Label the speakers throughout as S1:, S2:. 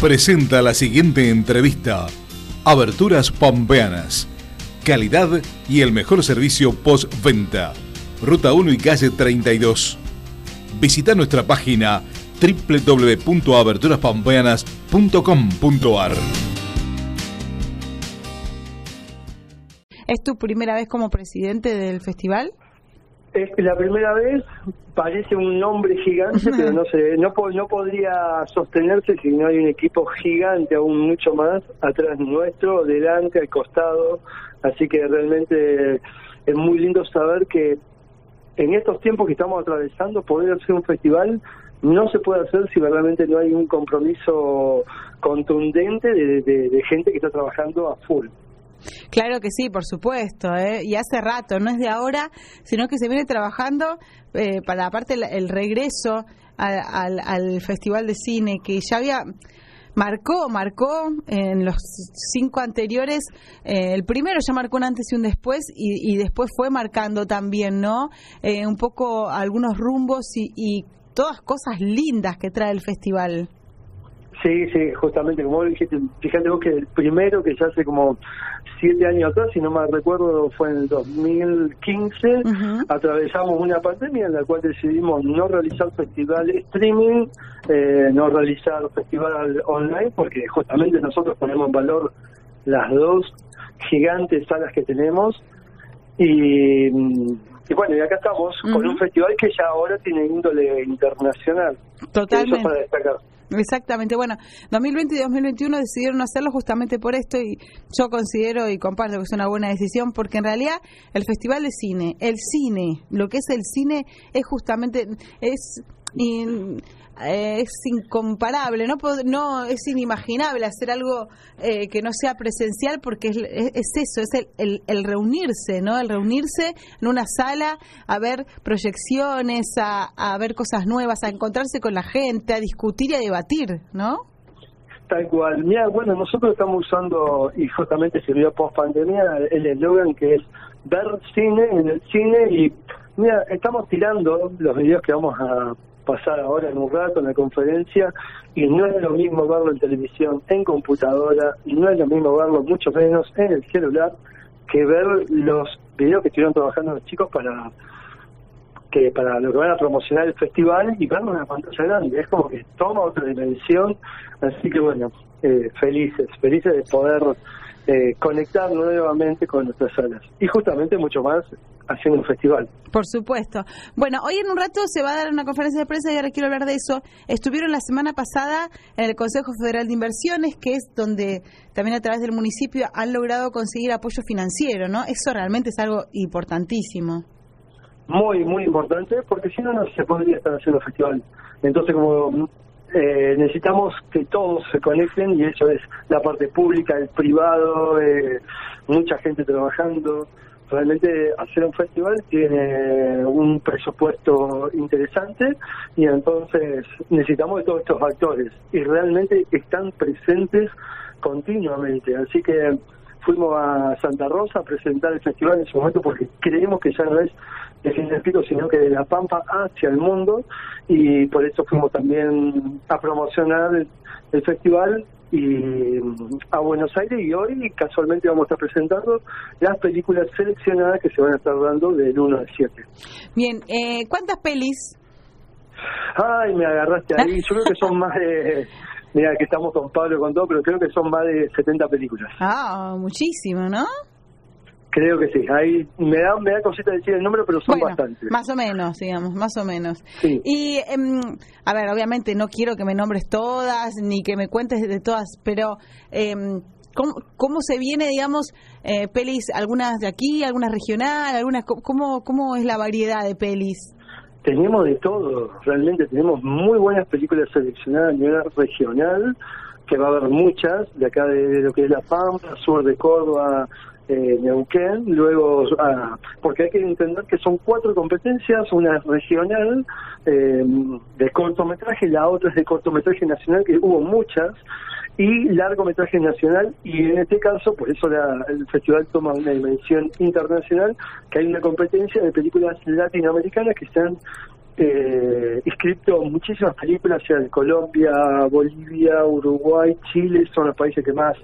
S1: presenta la siguiente entrevista. Aberturas Pampeanas. Calidad y el mejor servicio postventa. Ruta 1 y calle 32. Visita nuestra página www.aberturaspampeanas.com.ar.
S2: ¿Es tu primera vez como presidente del festival?
S3: Es la primera vez parece un nombre gigante, pero no sé, no, no podría sostenerse si no hay un equipo gigante, aún mucho más, atrás nuestro, delante, al costado. Así que realmente es muy lindo saber que en estos tiempos que estamos atravesando, poder hacer un festival no se puede hacer si realmente no hay un compromiso contundente de, de gente que está trabajando a full.
S2: Claro que sí, por supuesto, ¿eh? y hace rato, no es de ahora, sino que se viene trabajando eh, para aparte el, el regreso al, al, Festival de Cine, que ya había marcó, marcó en los cinco anteriores, eh, el primero ya marcó un antes y un después y, y después fue marcando también, ¿no? Eh, un poco algunos rumbos y, y todas cosas lindas que trae el festival.
S3: Sí, sí, justamente, como dijiste, fíjate vos que el primero, que ya hace como siete años atrás, si no me recuerdo, fue en el 2015, atravesamos una pandemia en la cual decidimos no realizar festival streaming, eh, no realizar festival online, porque justamente nosotros ponemos en valor las dos gigantes salas que tenemos. Y, y bueno, y acá estamos con un festival que ya ahora tiene índole internacional.
S2: Totalmente.
S3: Eso para destacar.
S2: Exactamente, bueno, 2020 y 2021 decidieron hacerlo justamente por esto y yo considero y comparto que es una buena decisión porque en realidad el Festival de Cine, el cine, lo que es el cine es justamente, es eh, es incomparable, no no es inimaginable hacer algo eh, que no sea presencial porque es, es, eso, es el, el, reunirse, ¿no? El reunirse en una sala a ver proyecciones, a, a ver cosas nuevas, a encontrarse con la gente, a discutir y a debatir, ¿no?
S3: Tal cual. Mira, bueno, nosotros estamos usando, y justamente sirvió post pandemia, el eslogan que es ver cine en el cine y mira, estamos tirando los videos que vamos a pasar ahora en un rato en la conferencia y no es lo mismo verlo en televisión, en computadora, y no es lo mismo verlo mucho menos en el celular que ver los videos que estuvieron trabajando los chicos para que para lo que van a promocionar el festival y verlo en una pantalla grande. Es como que toma otra dimensión, así que bueno, eh, felices, felices de poder eh, conectar nuevamente con nuestras salas. Y justamente mucho más haciendo un festival.
S2: Por supuesto. Bueno, hoy en un rato se va a dar una conferencia de prensa y ahora quiero hablar de eso. Estuvieron la semana pasada en el Consejo Federal de Inversiones, que es donde también a través del municipio han logrado conseguir apoyo financiero, ¿no? Eso realmente es algo importantísimo.
S3: Muy, muy importante, porque si no, no se podría estar haciendo festival. Entonces, como eh, necesitamos que todos se conecten y eso es la parte pública, el privado, eh, mucha gente trabajando. Realmente hacer un festival tiene un presupuesto interesante y entonces necesitamos de todos estos actores y realmente están presentes continuamente. Así que fuimos a Santa Rosa a presentar el festival en su momento porque creemos que ya no es de fin de pico, sino que de La Pampa hacia el mundo y por eso fuimos también a promocionar el, festival y a Buenos Aires y hoy casualmente vamos a estar presentando las películas seleccionadas que se van a estar dando del 1 al 7.
S2: Bien, eh, ¿cuántas pelis?
S3: Ay, me agarraste ahí. Yo creo que son más de... Mira, que estamos con Pablo con todo, pero creo que son más de 70 películas.
S2: Ah, muchísimo, ¿no?
S3: Creo que sí. Ahí me da, me da cosita decir el número, pero son bastantes.
S2: Más o menos, digamos, más o menos. Y, em, a ver, obviamente no quiero que me nombres todas, ni que me cuentes de todas, pero em, ¿cómo, ¿cómo, se viene, digamos, eh, pelis, algunas de aquí, algunas regionales, algunas, ¿cómo, ¿cómo es la variedad de pelis?
S3: Tenemos de todo, realmente tenemos muy buenas películas seleccionadas a nivel regional, que va a haber muchas, de acá de, lo que es La Pampa, sur de Córdoba, eh, Neuquén, luego, ah, porque hay que entender que son cuatro competencias, una es regional eh, de cortometraje, la otra es de cortometraje nacional, que hubo muchas, y largometraje nacional, y en este caso, por eso el festival toma una dimensión internacional, que hay una competencia de películas latinoamericanas que están eh, inscrito muchísimas películas, sea de Colombia, Bolivia, Uruguay, Chile, son los países que más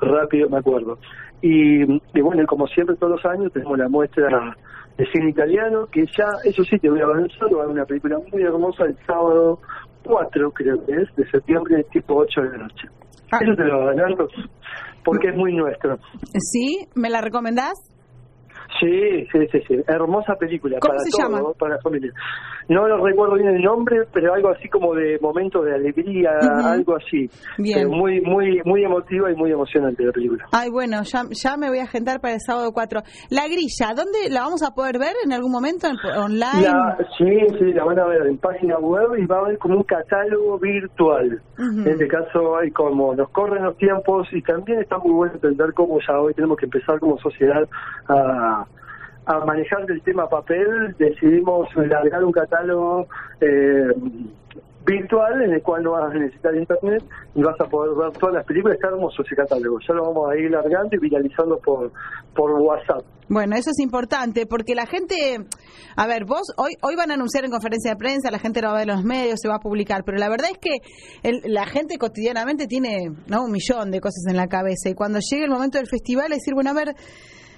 S3: rápido me acuerdo. Y, y bueno, como siempre todos los años tenemos la muestra de cine italiano, que ya, eso sí, te voy a avanzar, va a haber una película muy hermosa el sábado 4, creo que es, de septiembre, tipo 8 de la noche.
S2: Ah.
S3: Eso te lo adelanto, porque es muy nuestro.
S2: ¿Sí? ¿Me la recomendás?
S3: Sí, sí, sí, sí. Hermosa película
S2: ¿Cómo
S3: para
S2: se
S3: todo,
S2: llama?
S3: para la familia. No lo recuerdo bien el nombre, pero algo así como de momento de alegría, algo así.
S2: Bien.
S3: Pero muy, muy, muy emotiva y muy emocionante la película.
S2: Ay, bueno, ya, ya me voy a agendar para el sábado 4. La grilla, ¿dónde la vamos a poder ver en algún momento? ¿En- ¿Online?
S3: La, sí, sí, la van a ver en página web y va a haber como un catálogo virtual. En este caso, hay como nos corren los tiempos y también está muy bueno entender cómo ya hoy tenemos que empezar como sociedad a, a manejar el tema papel. Decidimos largar un catálogo eh, virtual en el cual no vas a necesitar internet y vas a poder ver todas las películas. Está hermoso ese catálogo. Ya lo vamos a ir largando y viralizando por, por WhatsApp.
S2: Bueno, eso es importante porque la gente, a ver, vos hoy hoy van a anunciar en conferencia de prensa, la gente lo va a ver en los medios, se va a publicar, pero la verdad es que el- la gente cotidianamente tiene ¿no? un millón de cosas en la cabeza y cuando llegue el momento del festival es decir, bueno, a ver,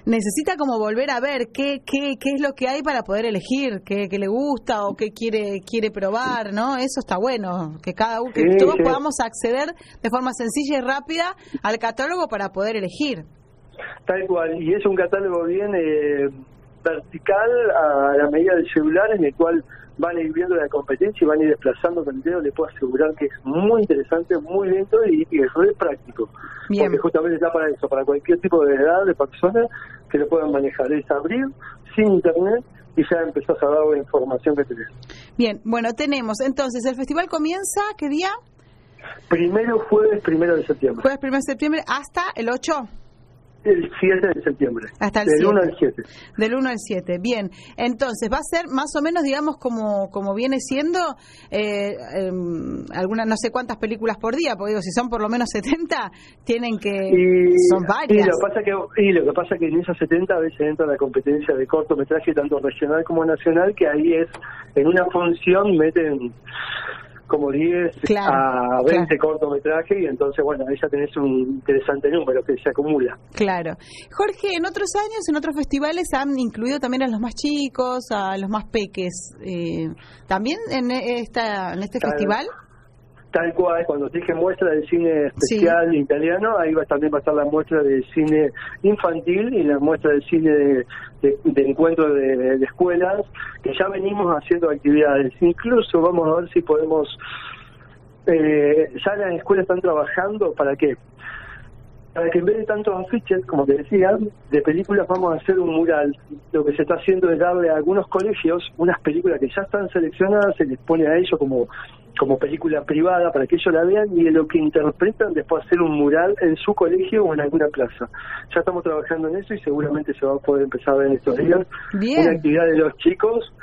S2: necesita como volver a ver qué qué, qué es lo que hay para poder elegir, qué, qué le gusta o qué quiere quiere probar, ¿no? Eso está bueno, que cada uno, que
S3: Sí,
S2: todos
S3: sí.
S2: podamos acceder de forma sencilla y rápida al catálogo para poder elegir.
S3: Tal cual, y es un catálogo bien eh, vertical a la medida del celular en el cual van a ir viendo la competencia y van a ir desplazando con el dedo, le puedo asegurar que es muy interesante, muy lento y, y es re práctico.
S2: Bien.
S3: Porque justamente está para eso, para cualquier tipo de edad, de persona que lo puedan manejar. Es abrir sin internet y ya empezás a dar la información que tenés.
S2: Bien, bueno, tenemos entonces el festival comienza, ¿qué día?
S3: Primero jueves, primero de septiembre.
S2: Jueves 1 de septiembre hasta el 8,
S3: El 7 de septiembre.
S2: Hasta el
S3: Del 1
S2: 7.
S3: al 7.
S2: del 1 al 7. Bien, entonces va a ser más o menos, digamos, como, como viene siendo eh, algunas, no sé cuántas películas por día, porque digo, si son por lo menos 70, tienen que...
S3: Y,
S2: son varias.
S3: Y lo, que pasa que, y lo que pasa que en esas 70 a veces entra la competencia de cortometraje, tanto regional como nacional, que ahí es, en una función meten como 10
S2: Claro,
S3: a 20
S2: claro.
S3: cortometrajes y entonces, bueno, ahí ya tenés un interesante número que se acumula.
S2: Claro. Jorge, en otros años, en otros festivales han incluido también a los más chicos, a los más peques. Eh, ¿También en, esta, en este
S3: Claro.
S2: festival?
S3: Tal cual, cuando dije muestra del cine especial italiano, ahí va, también va a estar la muestra del cine infantil y la muestra del cine de, de- de encuentro de, de escuelas, que ya venimos haciendo actividades. Incluso vamos a ver si podemos, eh, ya las escuelas están trabajando para qué. Para que en vez de tantos afiches, como te decía, de películas vamos a hacer un mural. Lo que se está haciendo es darle a algunos colegios unas películas que ya están seleccionadas, se les pone a ellos como, como película privada para que ellos la vean y de lo que interpretan después hacer un mural en su colegio o en alguna plaza. Ya estamos trabajando en eso y seguramente se va a poder empezar a ver en estos días
S2: Bien.
S3: una actividad de los chicos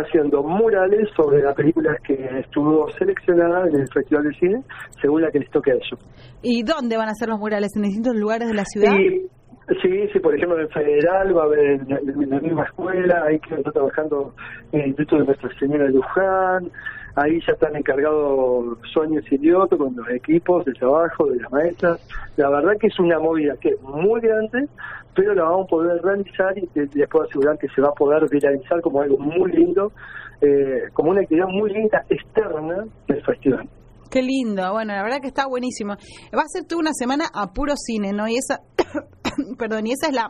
S3: haciendo murales sobre las películas que estuvo seleccionada en el Festival de Cine según la que les toque a ellos.
S2: ¿Y dónde van a ser los murales? ¿En distintos lugares de la ciudad?
S3: Y, sí, sí, por ejemplo en Federal va a haber en, la- en la misma escuela, ahí que está trabajando en el Instituto de Nuestra Señora de Luján, ahí ya están encargados Sueños y Lioto con los equipos de trabajo, de las maestras. La verdad que es una movida que es muy grande, pero la vamos a poder realizar y les puedo asegurar que se va a poder viralizar como algo muy lindo, eh, como una actividad muy linda externa del festival.
S2: Qué lindo, bueno, la verdad que está buenísimo. Va a ser toda una semana a puro cine, ¿no? Y esa, perdón, y esa es la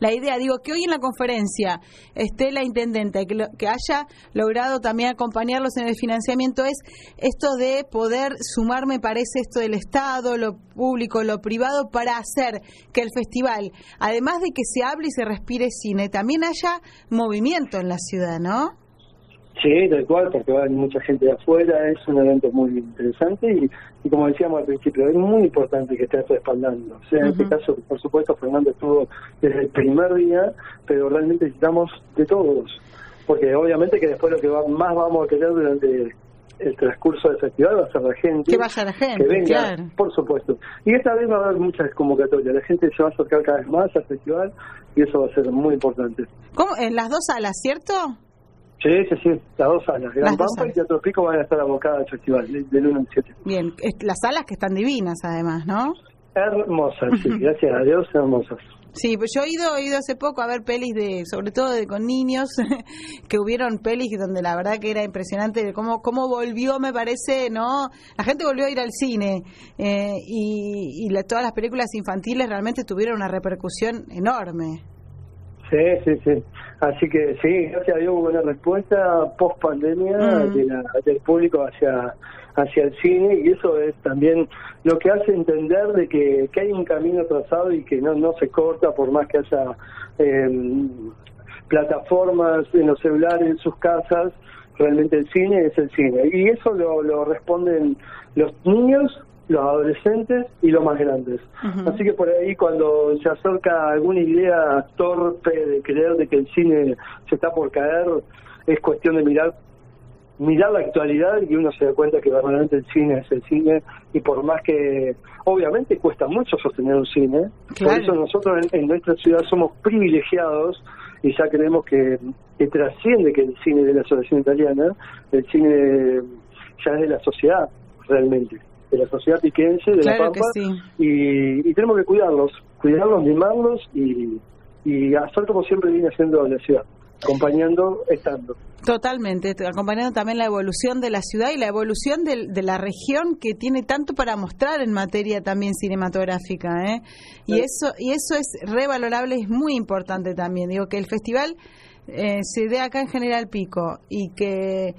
S2: la idea, digo, que hoy en la conferencia esté la intendente, que, lo- que haya logrado también acompañarlos en el financiamiento, es esto de poder sumar, me parece, esto del Estado, lo público, lo privado, para hacer que el festival, además de que se hable y se respire cine, también haya movimiento en la ciudad, ¿no?
S3: Sí, tal cual, porque va mucha gente de afuera, es un evento muy interesante y, y como decíamos al principio, es muy importante que estés respaldando. O sea, en este caso, por supuesto, Fernando estuvo desde el primer día, pero realmente necesitamos de todos, porque obviamente que después lo que va, más vamos a querer durante el transcurso del festival va a ser la gente.
S2: Que vaya la gente,
S3: que venga,
S2: claro.
S3: por supuesto. Y esta vez va a haber muchas convocatorias, la gente se va a acercar cada vez más al festival y eso va a ser muy importante.
S2: ¿Cómo? En las dos salas, ¿cierto?
S3: Sí, sí, sí, las dos salas. Gran Pampa y Teatro Pico van a estar abocadas al festival del 1 al 7.
S2: Bien, las salas que están divinas además, ¿no?
S3: Hermosas, sí, gracias a Dios, hermosas.
S2: Sí, pues yo he ido, he ido hace poco a ver pelis de, sobre todo de con niños, que hubieron pelis donde la verdad que era impresionante cómo, cómo volvió, me parece, ¿no? La gente volvió a ir al cine eh, y, y todas las películas infantiles realmente tuvieron una repercusión enorme.
S3: Sí, sí, sí. Así que sí, gracias a Dios hubo una respuesta post pandemia mm. del público hacia hacia el cine y eso es también lo que hace entender de que, que hay un camino trazado y que no no se corta por más que haya eh, plataformas en los celulares en sus casas realmente el cine es el cine y eso lo, lo responden los niños los adolescentes y los más grandes. Así que por ahí cuando se acerca alguna idea torpe de creer de que el cine se está por caer, es cuestión de mirar mirar la actualidad y uno se da cuenta que verdaderamente el cine es el cine y por más que obviamente cuesta mucho sostener un cine, por eso nosotros en, nuestra ciudad somos privilegiados y ya creemos que, que trasciende que el cine de la asociación italiana, el cine ya es de la sociedad realmente de la sociedad piquense, de la Pampa, y, tenemos que cuidarlos, cuidarlos, mimarlos y, y hacer como siempre viene haciendo la ciudad, acompañando, estando.
S2: Totalmente, acompañando también la evolución de la ciudad y la evolución de, de, la región que tiene tanto para mostrar en materia también cinematográfica, ¿eh? Y eso y eso es revalorable, es muy importante también. Digo que el festival eh, se dé acá en General Pico y que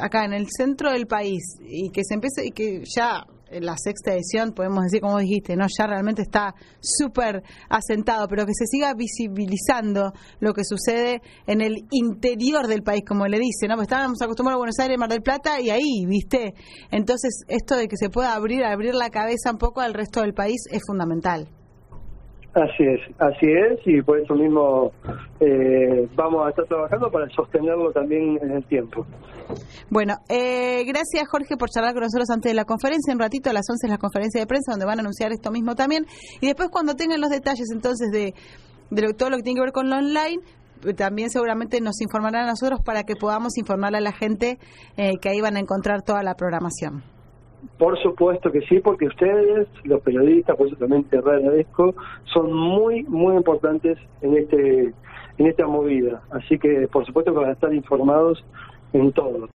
S2: acá en el centro del país y que se empiece y que ya en la sexta edición, podemos decir, como dijiste, no ya realmente está súper asentado, pero que se siga visibilizando lo que sucede en el interior del país, como le dice, ¿no? Pues estábamos acostumbrados a Buenos Aires, Mar del Plata y ahí, ¿viste? Entonces, esto de que se pueda abrir, abrir la cabeza un poco al resto del país es fundamental.
S3: Así es, así es, y por eso mismo eh, vamos a estar trabajando para sostenerlo también en el tiempo.
S2: Bueno, eh, gracias Jorge por charlar con nosotros antes de la conferencia. Un ratito a las 11 es la conferencia de prensa donde van a anunciar esto mismo también. Y después cuando tengan los detalles entonces de, de todo lo que tiene que ver con lo online, también seguramente nos informarán a nosotros para que podamos informarle a la gente eh, que ahí van a encontrar toda la programación.
S3: Por supuesto que sí, porque ustedes, los periodistas, por eso también te agradezco, son muy, muy importantes en este en esta movida. Así que, por supuesto, que van a estar informados en todo.